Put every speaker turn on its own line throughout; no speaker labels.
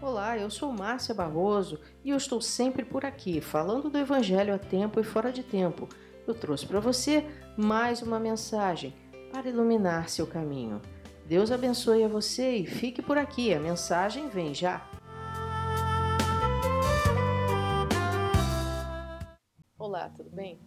Olá, eu sou Márcia Barroso e eu estou sempre por aqui, falando do Evangelho a tempo e fora de tempo. Eu trouxe para você mais uma mensagem para iluminar seu caminho. Deus abençoe a você e fique por aqui, a mensagem vem já. Olá, tudo bem?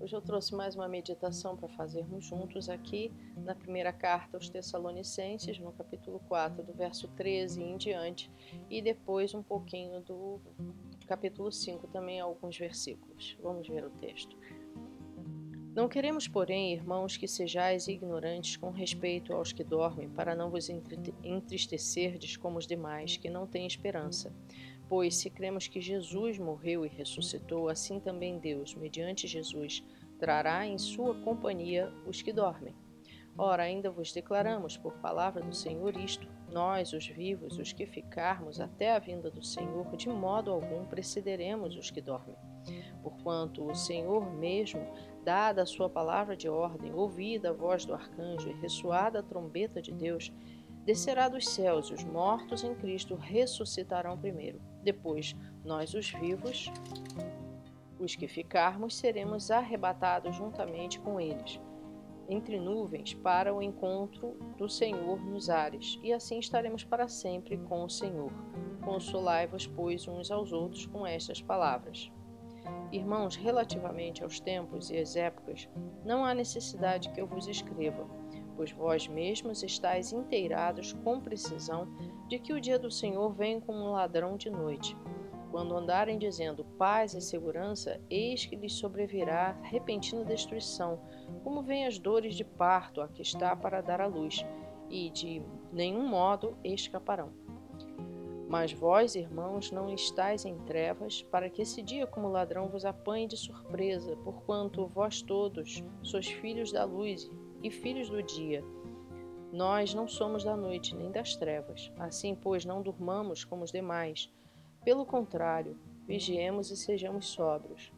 Hoje eu trouxe mais uma meditação para fazermos juntos aqui na primeira carta aos Tessalonicenses, no capítulo 4, do verso 13 em diante, e depois um pouquinho do capítulo 5, também alguns versículos. Vamos ver o texto. Não queremos, porém, irmãos, que sejais ignorantes com respeito aos que dormem, para não vos entristecerdes como os demais, que não têm esperança. Pois, se cremos que Jesus morreu e ressuscitou, assim também Deus, mediante Jesus, trará em sua companhia os que dormem. Ora, ainda vos declaramos por palavra do Senhor isto: nós, os vivos, os que ficarmos até a vinda do Senhor, de modo algum precederemos os que dormem. Porquanto o Senhor mesmo, dada a sua palavra de ordem, ouvida a voz do arcanjo e ressoada a trombeta de Deus, descerá dos céus, os mortos em Cristo ressuscitarão primeiro. Depois, nós, os vivos, os que ficarmos, seremos arrebatados juntamente com eles, entre nuvens, para o encontro do Senhor nos ares, e assim estaremos para sempre com o Senhor. Consolai-vos, pois, uns aos outros com estas palavras. Irmãos, relativamente aos tempos e às épocas, não há necessidade que eu vos escreva pois vós mesmos estáis inteirados com precisão de que o dia do Senhor vem como um ladrão de noite. Quando andarem dizendo paz e segurança, eis que lhes sobrevirá repentina destruição, como vêm as dores de parto a que está para dar à luz, e de nenhum modo escaparão. Mas vós, irmãos, não estáis em trevas, para que esse dia como ladrão vos apanhe de surpresa, porquanto vós todos sois filhos da luz e filhos do dia. Nós não somos da noite nem das trevas. Assim, pois, não durmamos como os demais. Pelo contrário, vigiemos e sejamos sóbrios.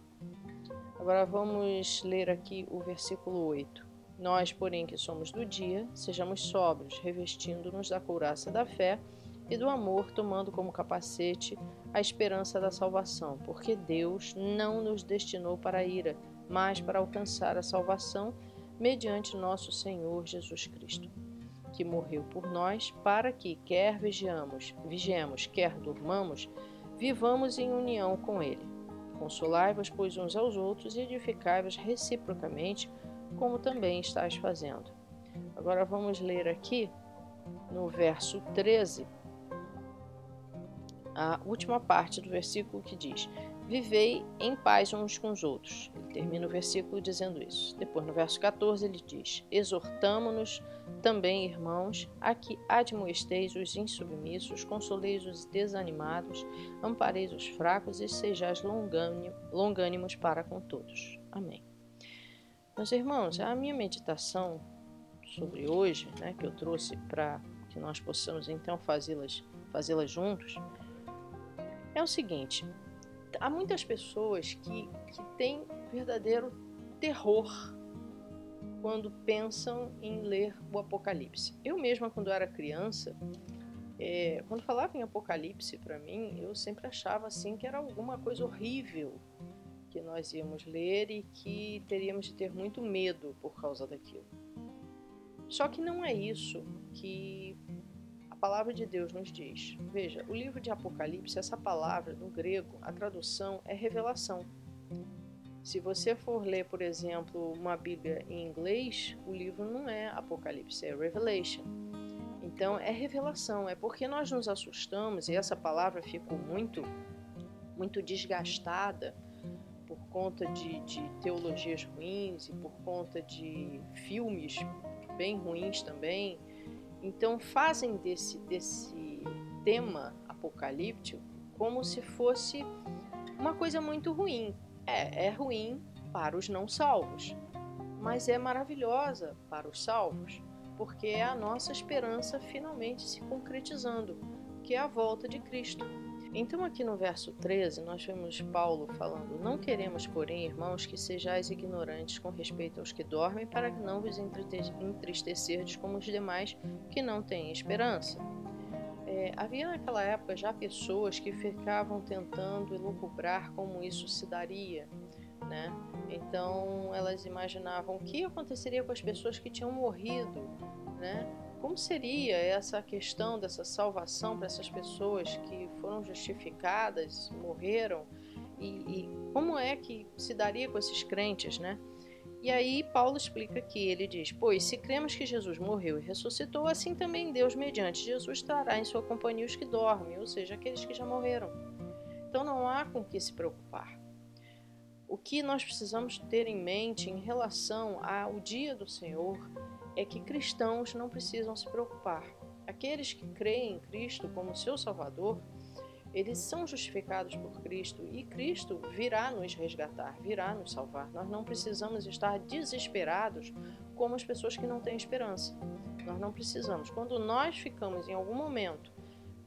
Agora vamos ler aqui o versículo 8. Nós, porém, que somos do dia, sejamos sóbrios, revestindo-nos da couraça da fé e do amor, tomando como capacete a esperança da salvação, porque Deus não nos destinou para a ira, mas para alcançar a salvação mediante nosso Senhor Jesus Cristo, que morreu por nós para que, quer vigiamos, vigiemos, quer durmamos, vivamos em união com Ele. Consolai-vos, pois, uns aos outros e edificai-vos reciprocamente, como também estáis fazendo. Agora vamos ler aqui no verso 13, a última parte do versículo que diz: Vivei em paz uns com os outros. Ele termina o versículo dizendo isso. Depois, no verso 14, ele diz: Exortamo-nos também, irmãos, a que admoesteis os insubmissos, consoleis os desanimados, ampareis os fracos e sejais longânimos para com todos. Amém. Meus irmãos, a minha meditação sobre hoje, né, que eu trouxe para que nós possamos então fazê-las fazê juntos, é o seguinte: há muitas pessoas que, que têm verdadeiro terror quando pensam em ler o Apocalipse. Eu mesma, quando era criança, é, quando falava em Apocalipse para mim, eu sempre achava assim que era alguma coisa horrível que nós íamos ler e que teríamos de ter muito medo por causa daquilo. Só que não é isso que palavra de Deus nos diz. Veja, o livro de Apocalipse, essa palavra no grego, a tradução é revelação. Se você for ler, por exemplo, uma Bíblia em inglês, o livro não é Apocalipse, é Revelation. Então é revelação, é porque nós nos assustamos e essa palavra ficou muito, muito desgastada por conta de, de teologias ruins e por conta de filmes bem ruins também então fazem desse, desse tema apocalíptico como se fosse uma coisa muito ruim. É, é ruim para os não salvos, mas é maravilhosa para os salvos, porque é a nossa esperança finalmente se concretizando, que é a volta de Cristo. Então, aqui no verso 13, nós vemos Paulo falando: Não queremos, porém, irmãos, que sejais ignorantes com respeito aos que dormem, para que não vos entristecerdes como os demais que não têm esperança. É, havia naquela época já pessoas que ficavam tentando elucubrar como isso se daria, né? Então elas imaginavam o que aconteceria com as pessoas que tinham morrido, né? Como seria essa questão dessa salvação para essas pessoas que foram justificadas, morreram, e, e como é que se daria com esses crentes, né? E aí Paulo explica aqui, ele diz: Pois se cremos que Jesus morreu e ressuscitou, assim também Deus, mediante Jesus, trará em sua companhia os que dormem, ou seja, aqueles que já morreram. Então não há com que se preocupar. O que nós precisamos ter em mente em relação ao dia do Senhor é que cristãos não precisam se preocupar. Aqueles que creem em Cristo como seu Salvador, eles são justificados por Cristo e Cristo virá nos resgatar, virá nos salvar. Nós não precisamos estar desesperados como as pessoas que não têm esperança. Nós não precisamos. Quando nós ficamos em algum momento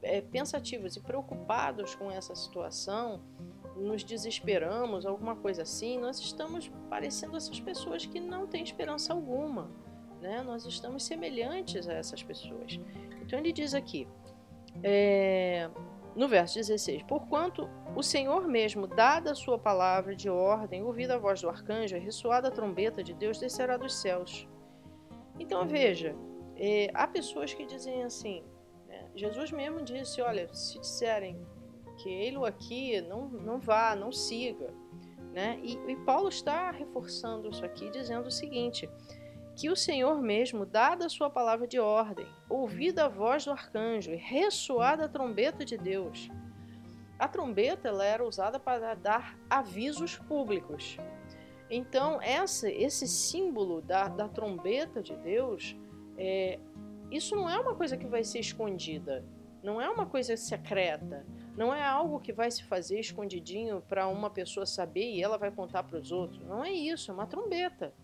é, pensativos e preocupados com essa situação, nos desesperamos, alguma coisa assim, nós estamos parecendo essas pessoas que não têm esperança alguma. Né? Nós estamos semelhantes a essas pessoas. Então ele diz aqui. É, no verso 16: Porquanto o Senhor mesmo, dada a sua palavra de ordem, ouvida a voz do arcanjo, ressoada a trombeta de Deus, descerá dos céus. Então veja, é, há pessoas que dizem assim: né, Jesus mesmo disse: Olha, se disserem que ele aqui, não, não vá, não siga. Né? E, e Paulo está reforçando isso aqui, dizendo o seguinte: que o Senhor mesmo, dada a sua palavra de ordem, ouvida a voz do arcanjo e ressoada a trombeta de Deus. A trombeta ela era usada para dar avisos públicos. Então, essa, esse símbolo da, da trombeta de Deus, é, isso não é uma coisa que vai ser escondida, não é uma coisa secreta, não é algo que vai se fazer escondidinho para uma pessoa saber e ela vai contar para os outros. Não é isso, é uma trombeta.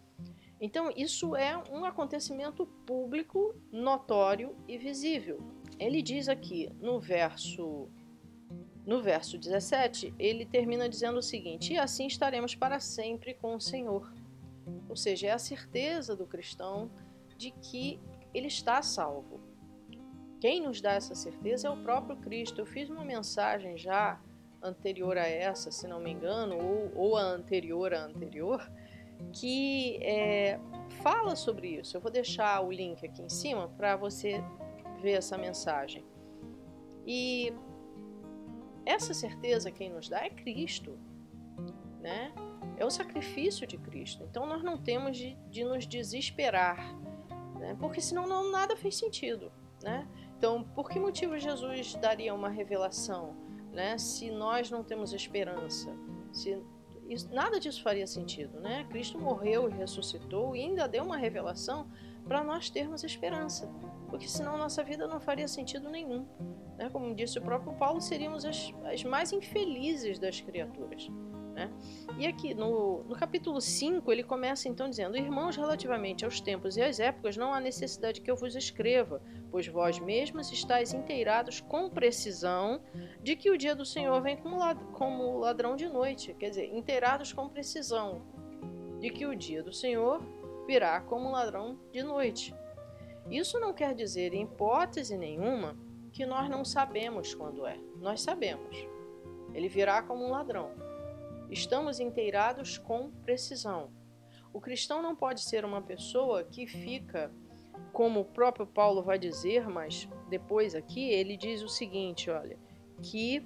Então, isso é um acontecimento público, notório e visível. Ele diz aqui no verso no verso 17, ele termina dizendo o seguinte: "E assim estaremos para sempre com o Senhor". Ou seja, é a certeza do cristão de que ele está salvo. Quem nos dá essa certeza é o próprio Cristo. Eu fiz uma mensagem já anterior a essa, se não me engano, ou, ou a anterior à anterior, que é, fala sobre isso. Eu vou deixar o link aqui em cima para você ver essa mensagem. E essa certeza quem nos dá é Cristo, né? É o sacrifício de Cristo. Então nós não temos de, de nos desesperar, né? Porque senão não, nada fez sentido, né? Então, por que motivo Jesus daria uma revelação, né? Se nós não temos esperança, se isso, nada disso faria sentido, né? Cristo morreu e ressuscitou e ainda deu uma revelação para nós termos esperança, porque senão nossa vida não faria sentido nenhum. Né? Como disse o próprio Paulo, seríamos as, as mais infelizes das criaturas. Né? E aqui no, no capítulo 5 ele começa então dizendo: Irmãos, relativamente aos tempos e às épocas, não há necessidade que eu vos escreva, pois vós mesmos estáis inteirados com precisão de que o dia do Senhor vem como ladrão de noite. Quer dizer, inteirados com precisão de que o dia do Senhor virá como ladrão de noite. Isso não quer dizer, em hipótese nenhuma, que nós não sabemos quando é. Nós sabemos. Ele virá como um ladrão. Estamos inteirados com precisão. O cristão não pode ser uma pessoa que fica, como o próprio Paulo vai dizer, mas depois aqui ele diz o seguinte: olha, que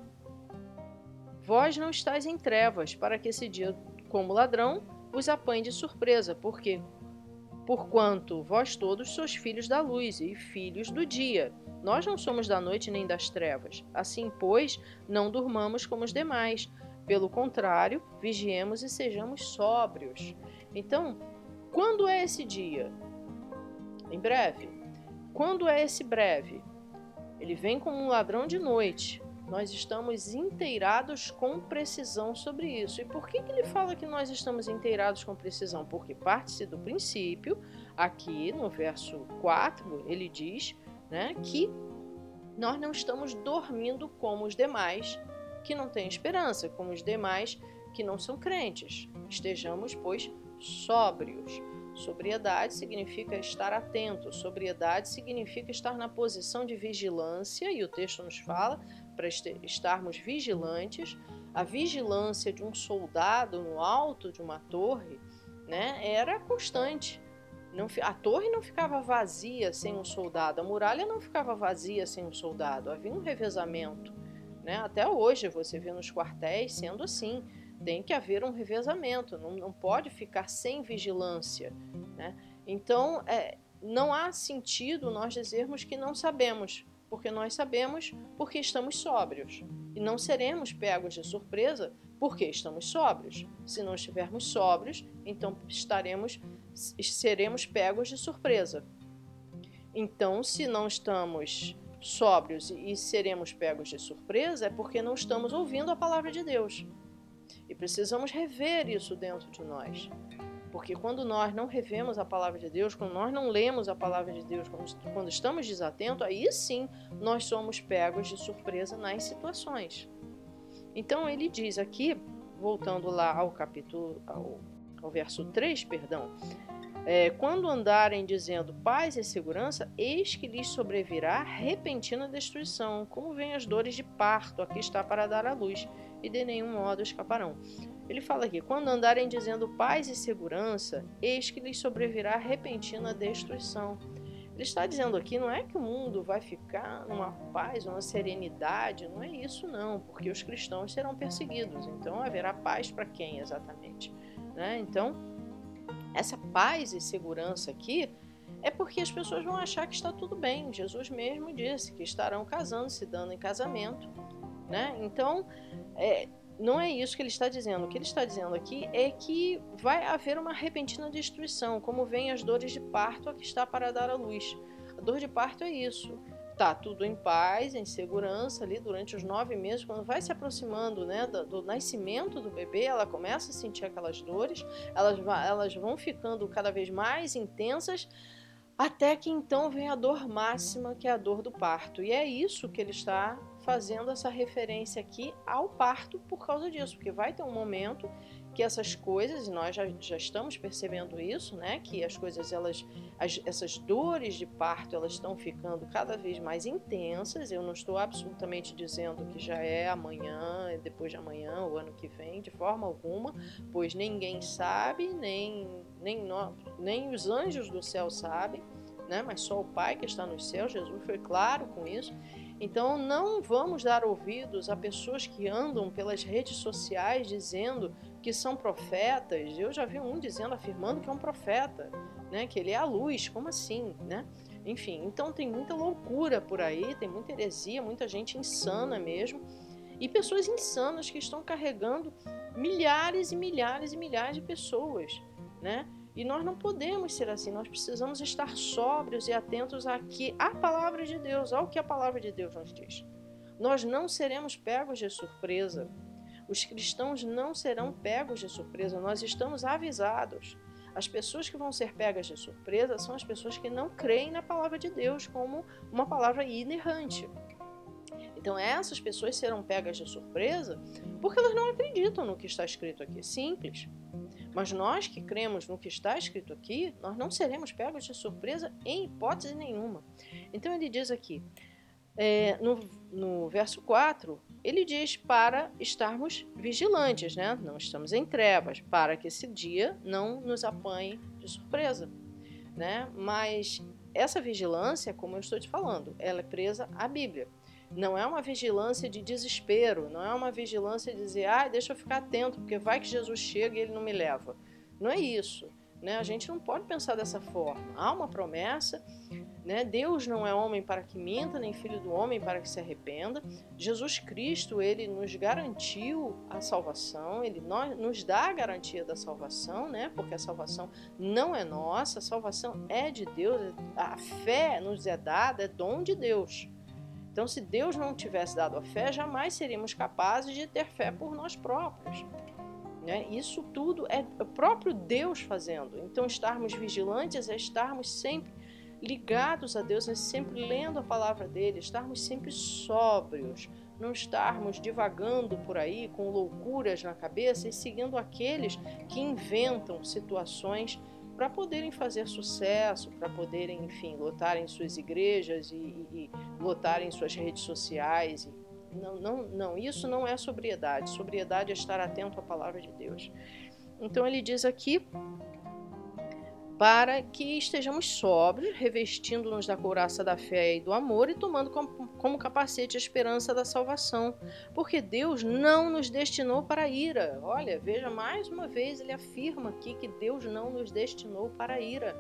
vós não estáis em trevas, para que esse dia, como ladrão, os apanhe de surpresa, porque porquanto vós todos sois filhos da luz e filhos do dia. Nós não somos da noite nem das trevas. Assim, pois, não durmamos como os demais pelo contrário, vigiemos e sejamos sóbrios. Então, quando é esse dia? Em breve. Quando é esse breve? Ele vem como um ladrão de noite. Nós estamos inteirados com precisão sobre isso. E por que, que ele fala que nós estamos inteirados com precisão? Porque parte-se do princípio, aqui no verso 4, ele diz né, que nós não estamos dormindo como os demais, que não têm esperança, como os demais que não são crentes. Estejamos, pois, sóbrios. Sobriedade significa estar atento, sobriedade significa estar na posição de vigilância, e o texto nos fala para estarmos vigilantes. A vigilância de um soldado no alto de uma torre né, era constante. Não, a torre não ficava vazia sem um soldado, a muralha não ficava vazia sem um soldado, havia um revezamento. Né? Até hoje você vê nos quartéis sendo assim tem que haver um revezamento, não, não pode ficar sem vigilância. Né? Então, é, não há sentido nós dizermos que não sabemos, porque nós sabemos porque estamos sóbrios. E não seremos pegos de surpresa porque estamos sóbrios. Se não estivermos sóbrios, então estaremos seremos pegos de surpresa. Então, se não estamos sóbrios e seremos pegos de surpresa, é porque não estamos ouvindo a palavra de Deus. E precisamos rever isso dentro de nós. Porque quando nós não revemos a palavra de Deus, quando nós não lemos a palavra de Deus, quando estamos desatentos, aí sim nós somos pegos de surpresa nas situações. Então ele diz aqui, voltando lá ao capítulo, ao, ao verso 3, perdão, é, quando andarem dizendo paz e segurança, eis que lhes sobrevirá repentina destruição, como vêm as dores de parto, aqui está para dar à luz, e de nenhum modo escaparão. Ele fala aqui: quando andarem dizendo paz e segurança, eis que lhes sobrevirá repentina destruição. Ele está dizendo aqui, não é que o mundo vai ficar numa paz, numa serenidade, não é isso não, porque os cristãos serão perseguidos. Então haverá paz para quem exatamente? Né? Então essa paz e segurança aqui é porque as pessoas vão achar que está tudo bem. Jesus mesmo disse que estarão casando, se dando em casamento. Né? Então, é, não é isso que ele está dizendo. O que ele está dizendo aqui é que vai haver uma repentina destruição, como vem as dores de parto a que está para dar à luz. A dor de parto é isso tá tudo em paz, em segurança ali durante os nove meses. Quando vai se aproximando né, do, do, nascimento do bebê, ela começa a sentir aquelas dores, elas, elas vão ficando cada vez mais intensas, até que então vem a dor máxima, que é a dor do parto. E é isso que ele está fazendo essa referência aqui ao parto por causa disso, porque vai ter um momento que essas coisas, e nós já, já estamos percebendo isso, né, que as coisas, elas, as, essas dores de parto, elas estão ficando cada vez mais intensas. Eu não estou absolutamente dizendo que já é amanhã, é depois de amanhã, o ano que vem, de forma alguma, pois ninguém sabe, nem, nem, nem os anjos do céu sabem, né, mas só o Pai que está nos céus, Jesus foi claro com isso. Então não vamos dar ouvidos a pessoas que andam pelas redes sociais dizendo que são profetas. Eu já vi um dizendo, afirmando que é um profeta, né? Que ele é a luz. Como assim, né? Enfim, então tem muita loucura por aí, tem muita heresia, muita gente insana mesmo. E pessoas insanas que estão carregando milhares e milhares e milhares de pessoas, né? E nós não podemos ser assim, nós precisamos estar sóbrios e atentos aqui à palavra de Deus, ao que a palavra de Deus nos diz. Nós não seremos pegos de surpresa. Os cristãos não serão pegos de surpresa, nós estamos avisados. As pessoas que vão ser pegas de surpresa são as pessoas que não creem na palavra de Deus como uma palavra inerrante. Então, essas pessoas serão pegas de surpresa porque elas não acreditam no que está escrito aqui. Simples. Mas nós que cremos no que está escrito aqui, nós não seremos pegos de surpresa em hipótese nenhuma. Então ele diz aqui, é, no, no verso 4, ele diz para estarmos vigilantes, né? não estamos em trevas, para que esse dia não nos apanhe de surpresa. Né? Mas essa vigilância, como eu estou te falando, ela é presa à Bíblia. Não é uma vigilância de desespero, não é uma vigilância de dizer, ah, deixa eu ficar atento, porque vai que Jesus chega e ele não me leva. Não é isso. Né? A gente não pode pensar dessa forma. Há uma promessa, né? Deus não é homem para que minta, nem filho do homem para que se arrependa. Jesus Cristo, ele nos garantiu a salvação, ele nos dá a garantia da salvação, né? Porque a salvação não é nossa, a salvação é de Deus, a fé nos é dada, é dom de Deus. Então, se Deus não tivesse dado a fé, jamais seríamos capazes de ter fé por nós próprios. Né? Isso tudo é o próprio Deus fazendo. Então, estarmos vigilantes é estarmos sempre ligados a Deus, é sempre lendo a palavra dele, estarmos sempre sóbrios, não estarmos divagando por aí com loucuras na cabeça e seguindo aqueles que inventam situações para poderem fazer sucesso, para poderem, enfim, lotarem suas igrejas e, e, e lotarem suas redes sociais. não, não, não, isso não é sobriedade. Sobriedade é estar atento à palavra de Deus. Então ele diz aqui para que estejamos sóbrios, revestindo-nos da couraça da fé e do amor e tomando como, capacete a esperança da salvação, porque Deus não nos destinou para a ira. Olha, veja mais uma vez ele afirma aqui que Deus não nos destinou para a ira.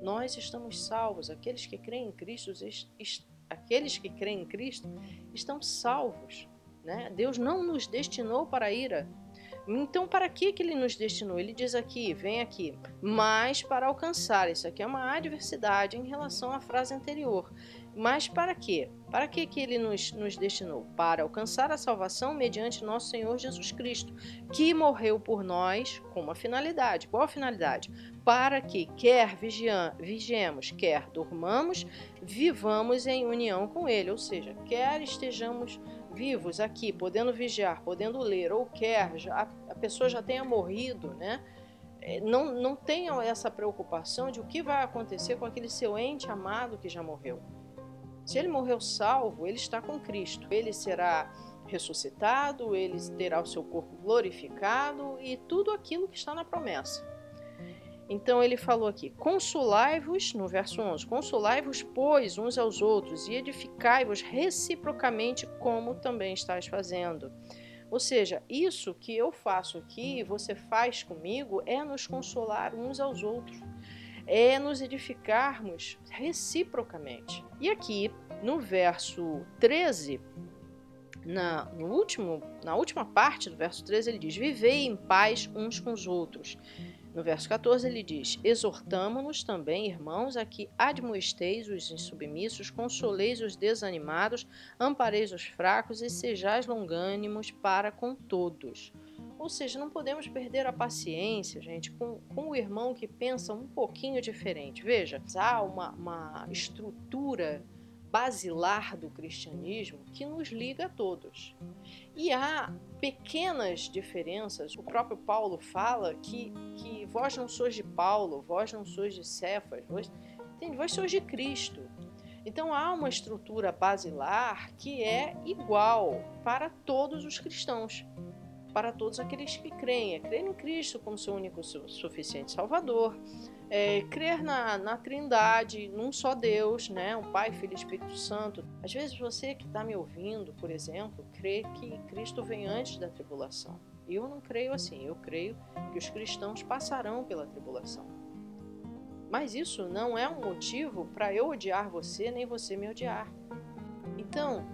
Nós estamos salvos, aqueles que creem em Cristo, aqueles que creem em Cristo estão salvos, né? Deus não nos destinou para a ira. Então, para que, que ele nos destinou? Ele diz aqui, vem aqui, mas para alcançar. Isso aqui é uma adversidade em relação à frase anterior. Mas para quê? Para que, que ele nos, nos destinou? Para alcançar a salvação mediante nosso Senhor Jesus Cristo, que morreu por nós com uma finalidade. Qual a finalidade? Para que, quer vigiam, vigiemos, quer dormamos, vivamos em união com Ele. Ou seja, quer estejamos vivos aqui, podendo vigiar, podendo ler, ou quer, já, a pessoa já tenha morrido, né? É, não, não tenham essa preocupação de o que vai acontecer com aquele seu ente amado que já morreu. Se ele morreu salvo, ele está com Cristo. Ele será ressuscitado, ele terá o seu corpo glorificado e tudo aquilo que está na promessa. Então ele falou aqui: Consolai-vos, no verso 11: Consolai-vos, pois, uns aos outros e edificai-vos reciprocamente, como também estás fazendo. Ou seja, isso que eu faço aqui, você faz comigo, é nos consolar uns aos outros, é nos edificarmos reciprocamente. E aqui, no verso 13, na, no último, na última parte do verso 13, ele diz: Vivei em paz uns com os outros. No verso 14 ele diz: Exortamo-nos também, irmãos, a que admoesteis os insubmissos, consoleis os desanimados, ampareis os fracos e sejais longânimos para com todos. Ou seja, não podemos perder a paciência, gente, com, com o irmão que pensa um pouquinho diferente. Veja, há uma, uma estrutura basilar do cristianismo que nos liga a todos. E há pequenas diferenças. O próprio Paulo fala que, que vós não sois de Paulo, vós não sois de Cefas, vós, entende? vós sois de Cristo. Então há uma estrutura basilar que é igual para todos os cristãos, para todos aqueles que creem. É crer em Cristo como seu único suficiente Salvador, é, crer na, na Trindade, num só Deus, né? Um Pai, Filho e Espírito Santo. Às vezes você que está me ouvindo, por exemplo, crê que Cristo vem antes da tribulação. Eu não creio assim. Eu creio que os cristãos passarão pela tribulação. Mas isso não é um motivo para eu odiar você, nem você me odiar. Então,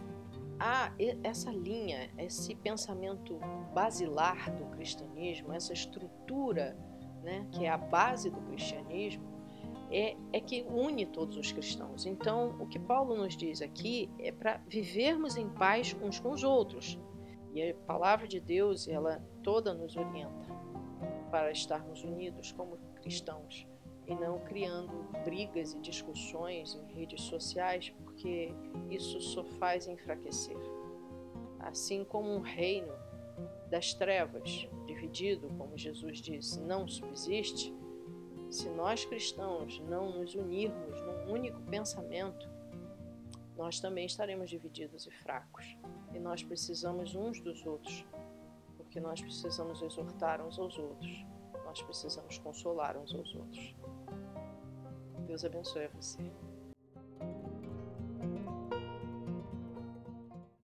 há essa linha, esse pensamento basilar do cristianismo, essa estrutura né, que é a base do cristianismo, é, é que une todos os cristãos. Então, o que Paulo nos diz aqui é para vivermos em paz uns com os outros. E a palavra de Deus, ela toda nos orienta para estarmos unidos como cristãos e não criando brigas e discussões em redes sociais, porque isso só faz enfraquecer. Assim como um reino das trevas, dividido, como Jesus disse, não subsiste, se nós cristãos não nos unirmos num único pensamento, nós também estaremos divididos e fracos. E nós precisamos uns dos outros, porque nós precisamos exortar uns aos outros, nós precisamos consolar uns aos outros. Deus abençoe você.